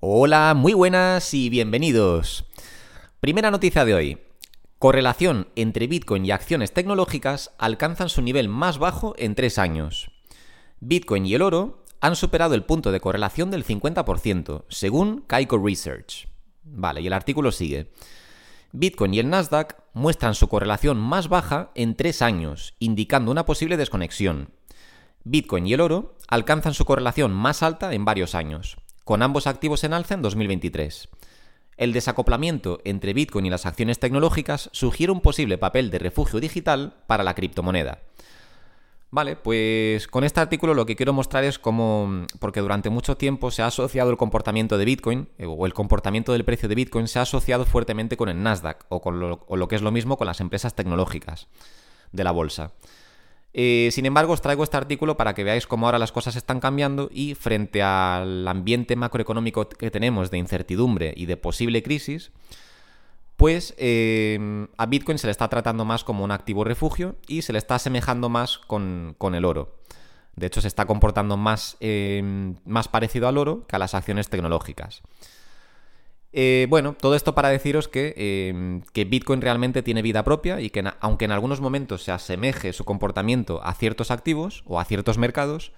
Hola, muy buenas y bienvenidos. Primera noticia de hoy. Correlación entre Bitcoin y acciones tecnológicas alcanzan su nivel más bajo en tres años. Bitcoin y el oro han superado el punto de correlación del 50%, según Kaiko Research. Vale, y el artículo sigue. Bitcoin y el Nasdaq muestran su correlación más baja en tres años, indicando una posible desconexión. Bitcoin y el oro alcanzan su correlación más alta en varios años con ambos activos en alza en 2023. El desacoplamiento entre Bitcoin y las acciones tecnológicas sugiere un posible papel de refugio digital para la criptomoneda. Vale, pues con este artículo lo que quiero mostrar es cómo, porque durante mucho tiempo se ha asociado el comportamiento de Bitcoin, eh, o el comportamiento del precio de Bitcoin se ha asociado fuertemente con el Nasdaq, o con lo, o lo que es lo mismo con las empresas tecnológicas de la bolsa. Eh, sin embargo, os traigo este artículo para que veáis cómo ahora las cosas están cambiando y frente al ambiente macroeconómico que tenemos de incertidumbre y de posible crisis, pues eh, a Bitcoin se le está tratando más como un activo refugio y se le está asemejando más con, el oro. De hecho, se está comportando más, eh, más parecido al oro que a las acciones tecnológicas. Eh, bueno, todo esto para deciros em, que, Bitcoin realmente tiene vida propia y que aunque en algunos momentos se asemeje su comportamiento a ciertos activos o a ciertos mercados,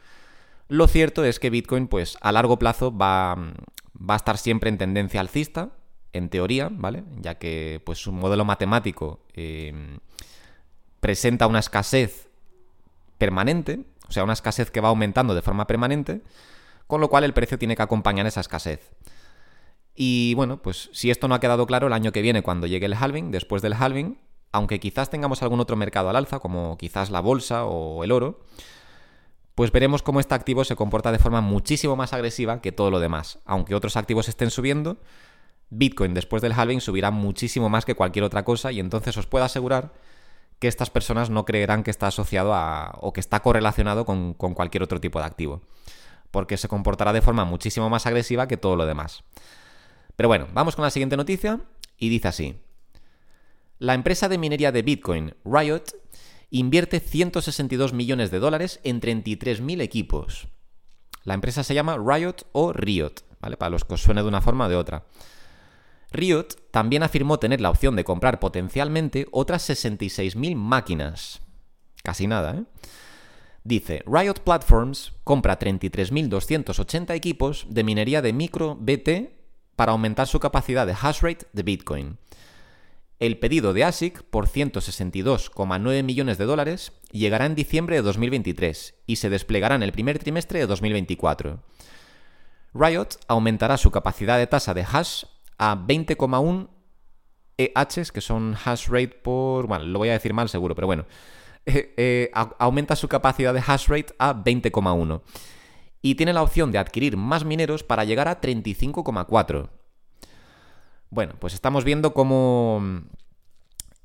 lo cierto es que Bitcoin pues a largo plazo va, a estar siempre en tendencia alcista, en teoría, ¿vale? Ya que pues su modelo matemático em, presenta una escasez permanente, o sea, una escasez que va aumentando de forma permanente, con lo cual el precio tiene que acompañar esa escasez. Y bueno, pues si esto no ha quedado claro, el año que viene, cuando llegue el halving, después del halving, aunque quizás tengamos algún otro mercado al alza, como quizás la bolsa o el oro, pues veremos cómo este activo se comporta de forma muchísimo más agresiva que todo lo demás. Aunque otros activos estén subiendo, Bitcoin después del halving subirá muchísimo más que cualquier otra cosa y entonces os puedo asegurar que estas personas no creerán que está asociado a o que está correlacionado con, con cualquier otro tipo de activo, porque se comportará de forma muchísimo más agresiva que todo lo demás. Pero bueno, vamos con la siguiente noticia y dice así. La empresa de minería de Bitcoin, Riot, invierte 162 millones de dólares en 33.000 equipos. La empresa se llama Riot o Riot, ¿vale? Para los que os suene de una forma o de otra. Riot también afirmó tener la opción de comprar potencialmente otras 66.000 máquinas. Casi nada, ¿eh? Dice, Riot Platforms compra 33.280 equipos de minería de micro BT para aumentar su capacidad de hash rate de Bitcoin. El pedido de ASIC por 162,9 millones de dólares llegará en diciembre de 2023 y se desplegará en el primer trimestre de 2024. Riot aumentará su capacidad de tasa de hash a 20,1 EH, que son hash rate por... Bueno, lo voy a decir mal seguro, pero bueno. Eh, eh, aumenta su capacidad de hash rate a 20,1 y tiene la opción de adquirir más mineros para llegar a 35,4. Bueno, pues estamos viendo cómo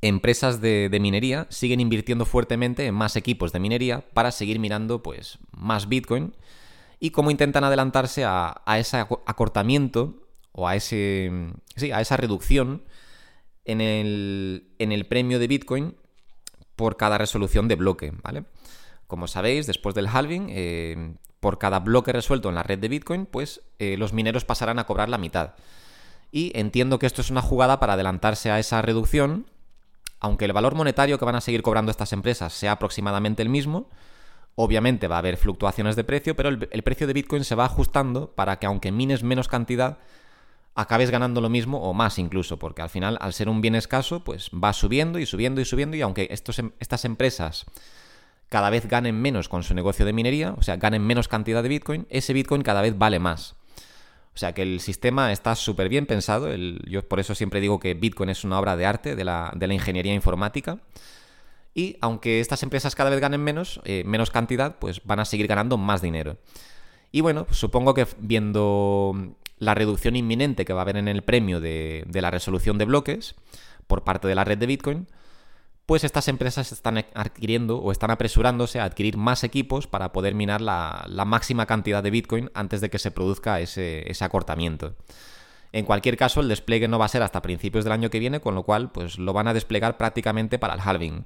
empresas de, minería siguen invirtiendo fuertemente en más equipos de minería para seguir mirando pues más Bitcoin y cómo intentan adelantarse a, ese acortamiento o a, ese, sí, a esa reducción en el, en el premio de Bitcoin por cada resolución de bloque, ¿vale? Como sabéis, después del halving, eh, por cada bloque resuelto en la red de Bitcoin, pues eh, los mineros pasarán a cobrar la mitad. Y entiendo que esto es una jugada para adelantarse a esa reducción, aunque el valor monetario que van a seguir cobrando estas empresas sea aproximadamente el mismo, obviamente va a haber fluctuaciones de precio, pero el, el precio de Bitcoin se va ajustando para que aunque mines menos cantidad, acabes ganando lo mismo o más incluso, porque al final, al ser un bien escaso, pues va subiendo y subiendo y subiendo, y aunque estos, em, estas empresas cada vez ganen menos con su negocio de minería, o sea, ganen menos cantidad de Bitcoin, ese Bitcoin cada vez vale más. O sea que el sistema está súper bien pensado. yo por eso siempre digo que Bitcoin es una obra de arte de la, ingeniería informática. Y aunque estas empresas cada vez ganen menos, eh, menos cantidad, pues van a seguir ganando más dinero. Y bueno, supongo que viendo la reducción inminente que va a haber en el premio de, de la resolución de bloques por parte de la red de Bitcoin, pues estas empresas están adquiriendo o están apresurándose a adquirir más equipos para poder minar la, máxima cantidad de Bitcoin antes de que se produzca ese, acortamiento. En cualquier caso, el despliegue no va a ser hasta principios del año que viene, con lo cual pues lo van a desplegar prácticamente para el halving.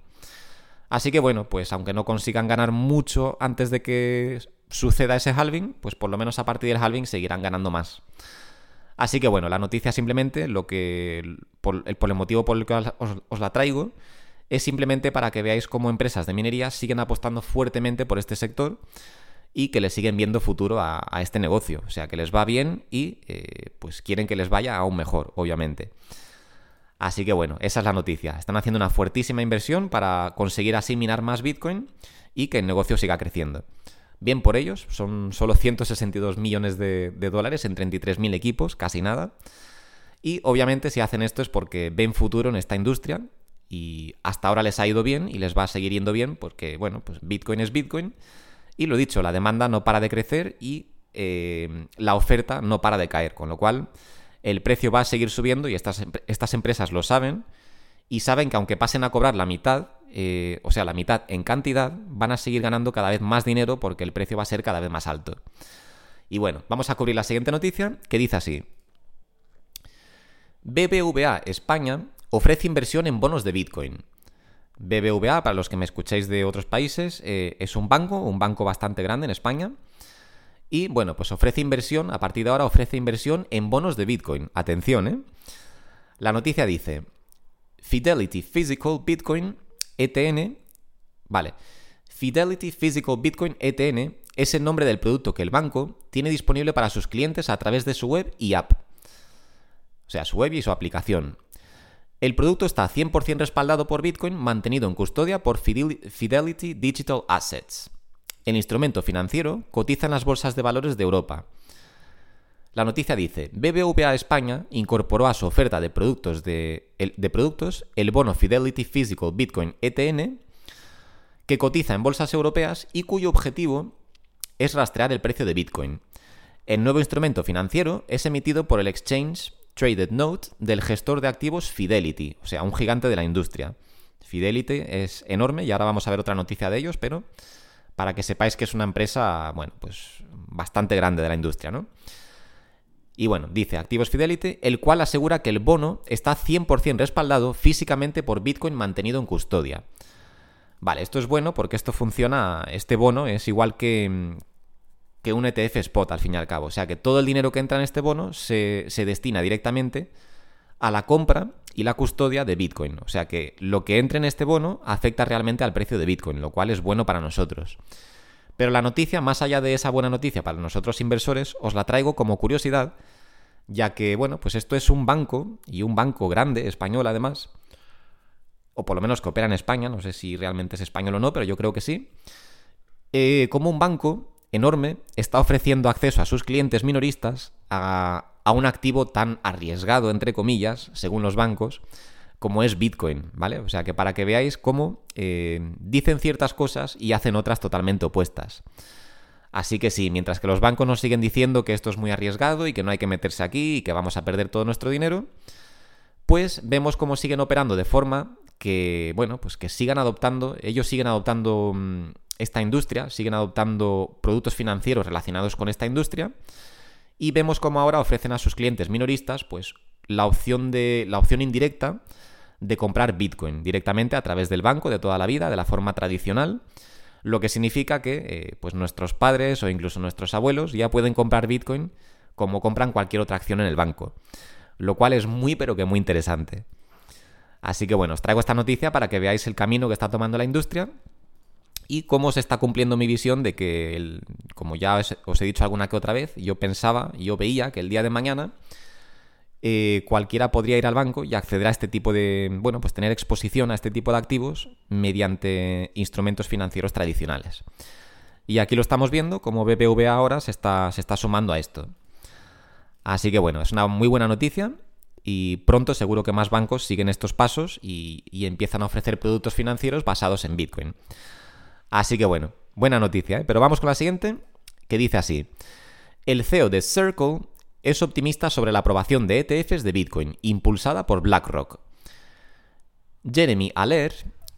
Así que bueno, pues aunque no consigan ganar mucho antes de que suceda ese halving, pues por lo menos a partir del halving seguirán ganando más. Así que bueno, la noticia simplemente, lo que por el, motivo por el que os, la traigo, es simplemente para que veáis cómo empresas de minería siguen apostando fuertemente por este sector y que le siguen viendo futuro a, este negocio. O sea, que les va bien y eh, pues quieren que les vaya aún mejor, obviamente. Así que bueno, esa es la noticia. Están haciendo una fuertísima inversión para conseguir así minar más Bitcoin y que el negocio siga creciendo. Bien por ellos, son solo 162 millones de, dólares en 33.000 equipos, casi nada. Y obviamente si hacen esto es porque ven futuro en esta industria y hasta ahora les ha ido bien y les va a seguir yendo bien porque, bueno, pues Bitcoin es Bitcoin. Y lo dicho, la demanda no para de crecer y eh, la oferta no para de caer, con lo cual el precio va a seguir subiendo y estas, estas empresas lo saben y saben que aunque pasen a cobrar la mitad, eh, o sea, la mitad en cantidad, van a seguir ganando cada vez más dinero porque el precio va a ser cada vez más alto. Y bueno, vamos a cubrir la siguiente noticia que dice así. BBVA España ofrece inversión en bonos de Bitcoin. BBVA, para los que me escuchéis de otros países, eh, es un banco, un banco bastante grande en España, y bueno, pues ofrece inversión, a partir de ahora ofrece inversión en bonos de Bitcoin. Atención, ¿eh? La noticia dice, Fidelity Physical Bitcoin ETN, vale, Fidelity Physical Bitcoin ETN es el nombre del producto que el banco tiene disponible para sus clientes a través de su web y app. O sea, su web y su aplicación. El producto está 100% respaldado por Bitcoin, mantenido en custodia por Fidelity Digital Assets. El instrumento financiero cotiza en las bolsas de valores de Europa. La noticia dice, BBVA España incorporó a su oferta de productos, de, productos el bono Fidelity Physical Bitcoin ETN, que cotiza en bolsas europeas y cuyo objetivo es rastrear el precio de Bitcoin. El nuevo instrumento financiero es emitido por el Exchange Traded Note del gestor de activos Fidelity, o sea, un gigante de la industria. Fidelity es enorme y ahora vamos a ver otra noticia de ellos, pero para que sepáis que es una empresa, bueno, pues bastante grande de la industria, ¿no? Y bueno, dice Activos Fidelity, el cual asegura que el bono está 100% respaldado físicamente por Bitcoin mantenido en custodia. Vale, esto es bueno porque esto funciona, este bono es igual que, que un ETF spot al fin y al cabo. O sea que todo el dinero que entra en este bono se, se destina directamente a la compra y la custodia de Bitcoin. O sea que lo que entre en este bono afecta realmente al precio de Bitcoin, lo cual es bueno para nosotros. Pero la noticia, más allá de esa buena noticia para nosotros inversores, os la traigo como curiosidad, ya que, bueno, pues esto es un banco, y un banco grande, español además, o por lo menos que opera en España, no sé si realmente es español o no, pero yo creo que sí, eh, como un banco enorme está ofreciendo acceso a sus clientes minoristas a, un activo tan arriesgado, entre comillas, según los bancos, como es Bitcoin, ¿vale? O sea que para que veáis cómo eh, dicen ciertas cosas y hacen otras totalmente opuestas. Así que sí, mientras que los bancos nos siguen diciendo que esto es muy arriesgado y que no hay que meterse aquí y que vamos a perder todo nuestro dinero, pues vemos cómo siguen operando de forma que, bueno, pues que sigan adoptando, ellos siguen adoptando mm, esta industria, siguen adoptando productos financieros relacionados con esta industria y vemos cómo ahora ofrecen a sus clientes minoristas pues la opción de la opción indirecta de comprar Bitcoin directamente a través del banco de toda la vida, de la forma tradicional, lo que significa que eh, pues nuestros padres o incluso nuestros abuelos ya pueden comprar Bitcoin como compran cualquier otra acción en el banco, lo cual es muy pero que muy interesante. Así que bueno, os traigo esta noticia para que veáis el camino que está tomando la industria y cómo se está cumpliendo mi visión de que, como ya os, he dicho alguna que otra vez, yo pensaba, yo veía que el día de mañana eh, cualquiera podría ir al banco y acceder a este tipo de, bueno, pues tener exposición a este tipo de activos mediante instrumentos financieros tradicionales. Y aquí lo estamos viendo, como BBVA ahora se está, se está sumando a esto. Así que bueno, es una muy buena noticia y pronto seguro que más bancos siguen estos pasos y, y empiezan a ofrecer productos financieros basados en Bitcoin. Así que bueno, buena noticia, ¿eh? Pero vamos con la siguiente, que dice así. El CEO de Circle es optimista sobre la aprobación de ETFs de Bitcoin, impulsada por BlackRock. Jeremy Aller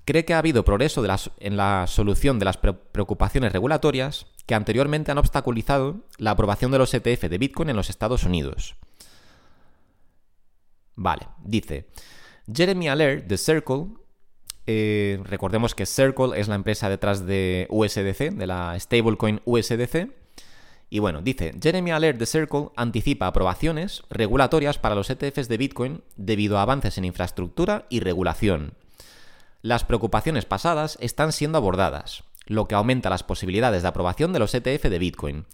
cree que ha habido progreso en la solución de las preocupaciones regulatorias que anteriormente han obstaculizado la aprobación de los ETF de Bitcoin en los Estados Unidos. Vale, dice, Jeremy Aller de Circle eh, recordemos que Circle es la empresa detrás de USDC, de la stablecoin USDC, Y bueno, dice, Jeremy Alert de Circle anticipa aprobaciones regulatorias para los ETFs de Bitcoin debido a avances en infraestructura y regulación. Las preocupaciones pasadas están siendo abordadas, lo que aumenta las posibilidades de aprobación de los ETF de Bitcoin.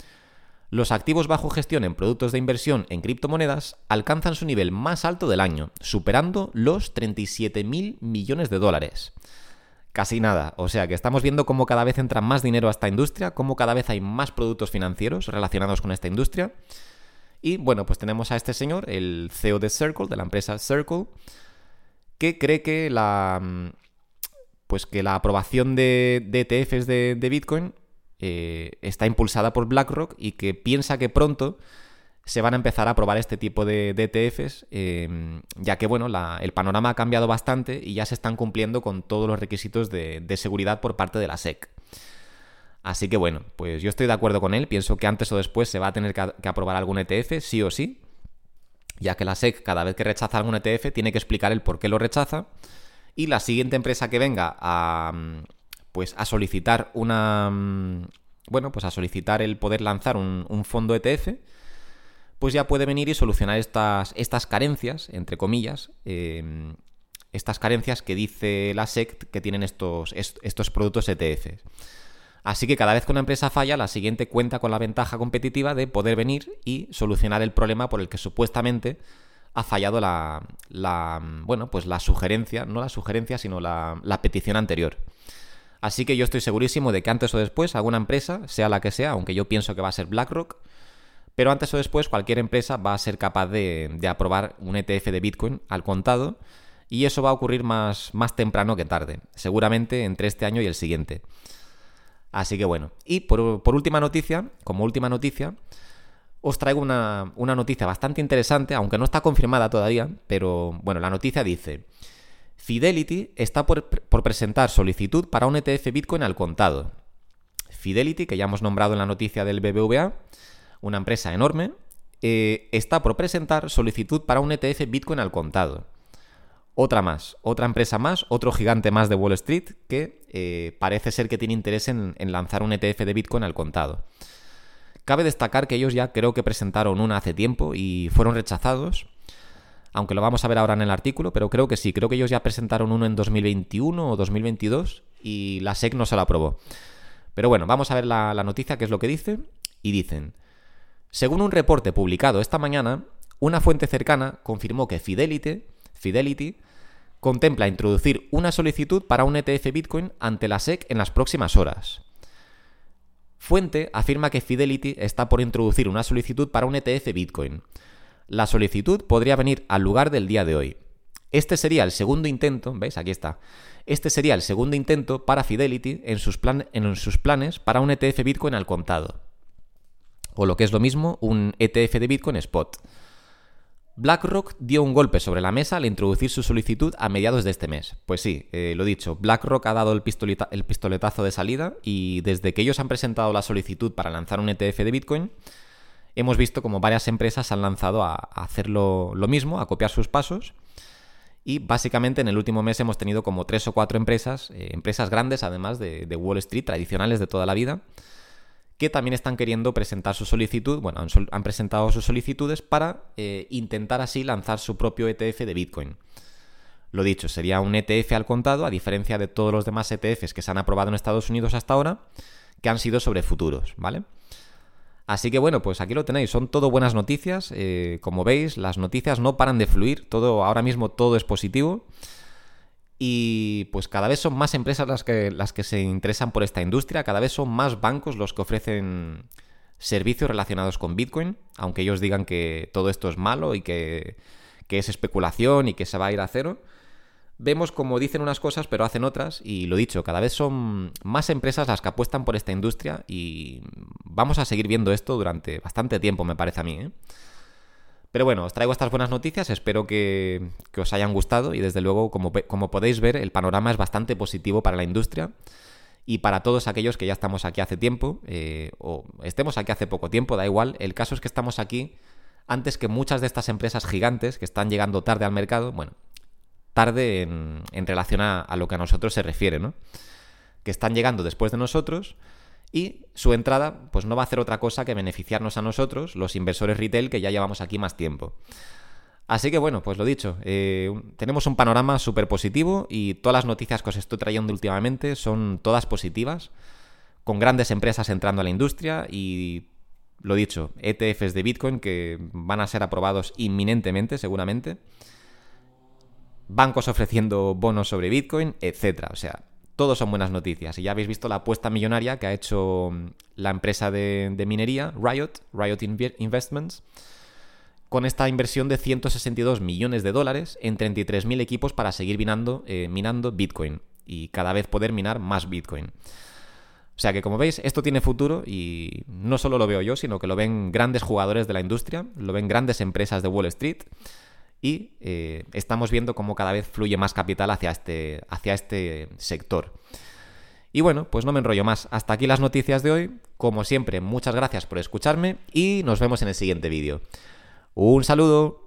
Los activos bajo gestión en productos de inversión en criptomonedas alcanzan su nivel más alto del año, superando los 37.000 millones de dólares casi nada. O sea que estamos viendo cómo cada vez entra más dinero a esta industria, cómo cada vez hay más productos financieros relacionados con esta industria. Y bueno, pues tenemos a este señor, el CEO de Circle, de la empresa Circle, que cree que la. Pues que la aprobación de, ETFs de, Bitcoin eh, está impulsada por BlackRock y que piensa que pronto se van a empezar a probar este tipo de, ETFs, em, ya que bueno, el panorama ha cambiado bastante y ya se están cumpliendo con todos los requisitos de, seguridad por parte de la SEC. Así que bueno, pues yo estoy de acuerdo con él, pienso que antes o después se va a tener que aprobar algún ETF, sí o sí, ya que la SEC cada vez que rechaza algún ETF tiene que explicar el por qué lo rechaza y la siguiente empresa que venga a pues a solicitar una bueno, pues a solicitar el poder lanzar un, fondo ETF pues ya puede venir y solucionar estas, estas carencias, entre comillas, em, estas carencias que dice la SEC que tienen estos, estos productos ETF. Así que cada vez que una empresa falla, la siguiente cuenta con la ventaja competitiva de poder venir y solucionar el problema por el que supuestamente ha fallado la, bueno, pues la sugerencia, no la sugerencia, sino la petición anterior. Así que yo estoy segurísimo de que antes o después alguna empresa, sea la que sea, aunque yo pienso que va a ser BlackRock, pero antes o después cualquier empresa va a ser capaz de, aprobar un ETF de Bitcoin al contado y eso va a ocurrir más, más temprano que tarde, seguramente entre este año y el siguiente. Así que bueno, y por, última noticia, como última noticia, os traigo una, noticia bastante interesante, aunque no está confirmada todavía, pero bueno, la noticia dice, Fidelity está por, presentar solicitud para un ETF Bitcoin al contado. Fidelity, que ya hemos nombrado en la noticia del BBVA, una empresa enorme, eh, está por presentar solicitud para un ETF Bitcoin al contado. Otra más, otra empresa más, otro gigante más de Wall Street que eh, parece ser que tiene interés en, lanzar un ETF de Bitcoin al contado. Cabe destacar que ellos ya creo que presentaron una hace tiempo y fueron rechazados, aunque lo vamos a ver ahora en el artículo, pero creo que sí, creo que ellos ya presentaron uno en 2021 o 2022 y la SEC no se lo aprobó. Pero bueno, vamos a ver la, noticia, qué es lo que dice, y dicen... Según un reporte publicado esta mañana, una fuente cercana confirmó que Fidelity, Fidelity contempla introducir una solicitud para un ETF Bitcoin ante la SEC en las próximas horas. Fuente afirma que Fidelity está por introducir una solicitud para un ETF Bitcoin. La solicitud podría venir al lugar del día de hoy. Este sería el segundo intento, ¿veis? Aquí está. Este sería el segundo intento para Fidelity en sus, planes para un ETF Bitcoin al contado o lo que es lo mismo, un ETF de Bitcoin Spot. BlackRock dio un golpe sobre la mesa al introducir su solicitud a mediados de este mes. Pues sí, eh, lo dicho, BlackRock ha dado el, pistoletazo de salida y desde que ellos han presentado la solicitud para lanzar un ETF de Bitcoin, hemos visto como varias empresas han lanzado a, hacer lo, mismo, a copiar sus pasos. Y básicamente en el último mes hemos tenido como tres o cuatro empresas, eh, empresas grandes además de Wall Street, tradicionales de toda la vida, que también están queriendo presentar su solicitud, bueno, han, presentado sus solicitudes para eh, intentar así lanzar su propio ETF de Bitcoin. Lo dicho, sería un ETF al contado, a diferencia de todos los demás ETFs que se han aprobado en Estados Unidos hasta ahora, que han sido sobre futuros, ¿vale? Así que bueno, pues aquí lo tenéis, son todo buenas noticias. Eh, como veis, las noticias no paran de fluir, todo, ahora mismo todo es positivo. Y pues cada vez son más empresas las que, las que se interesan por esta industria, cada vez son más bancos los que ofrecen servicios relacionados con Bitcoin, aunque ellos digan que todo esto es malo y que, es especulación y que se va a ir a cero. Vemos como dicen unas cosas pero hacen otras y lo dicho, cada vez son más empresas las que apuestan por esta industria y vamos a seguir viendo esto durante bastante tiempo me parece a mí. ¿eh? Pero bueno, os traigo estas buenas noticias, espero que, os hayan gustado y desde luego, como, como, podéis ver, el panorama es bastante positivo para la industria y para todos aquellos que ya estamos aquí hace tiempo eh, o estemos aquí hace poco tiempo, da igual, el caso es que estamos aquí antes que muchas de estas empresas gigantes que están llegando tarde al mercado, bueno, tarde en, relación a, lo que a nosotros se refiere, ¿no? Que están llegando después de nosotros y su entrada pues no va a hacer otra cosa que beneficiarnos a nosotros, los inversores retail que ya llevamos aquí más tiempo. Así que bueno, pues lo dicho, eh, tenemos un panorama súper positivo y todas las noticias que os estoy trayendo últimamente son todas positivas, con grandes empresas entrando a la industria y lo dicho, ETFs de Bitcoin que van a ser aprobados inminentemente seguramente, bancos ofreciendo bonos sobre Bitcoin, etcétera. O sea, todos son buenas noticias. Y ya habéis visto la apuesta millonaria que ha hecho mm, la empresa de, minería, Riot, Riot Investments, con esta inversión de 162 millones de dólares en 33.000 equipos para seguir eh, minando Bitcoin y cada vez poder minar más Bitcoin. O sea que como veis, esto tiene futuro y no solo lo veo yo, sino que lo ven grandes jugadores de la industria, lo ven grandes empresas de Wall Street y eh, estamos viendo cómo cada vez fluye más capital hacia este, hacia este sector. Y bueno, pues no me enrollo más. Hasta aquí las noticias de hoy. Como siempre, muchas gracias por escucharme y nos vemos en el siguiente vídeo. Un saludo.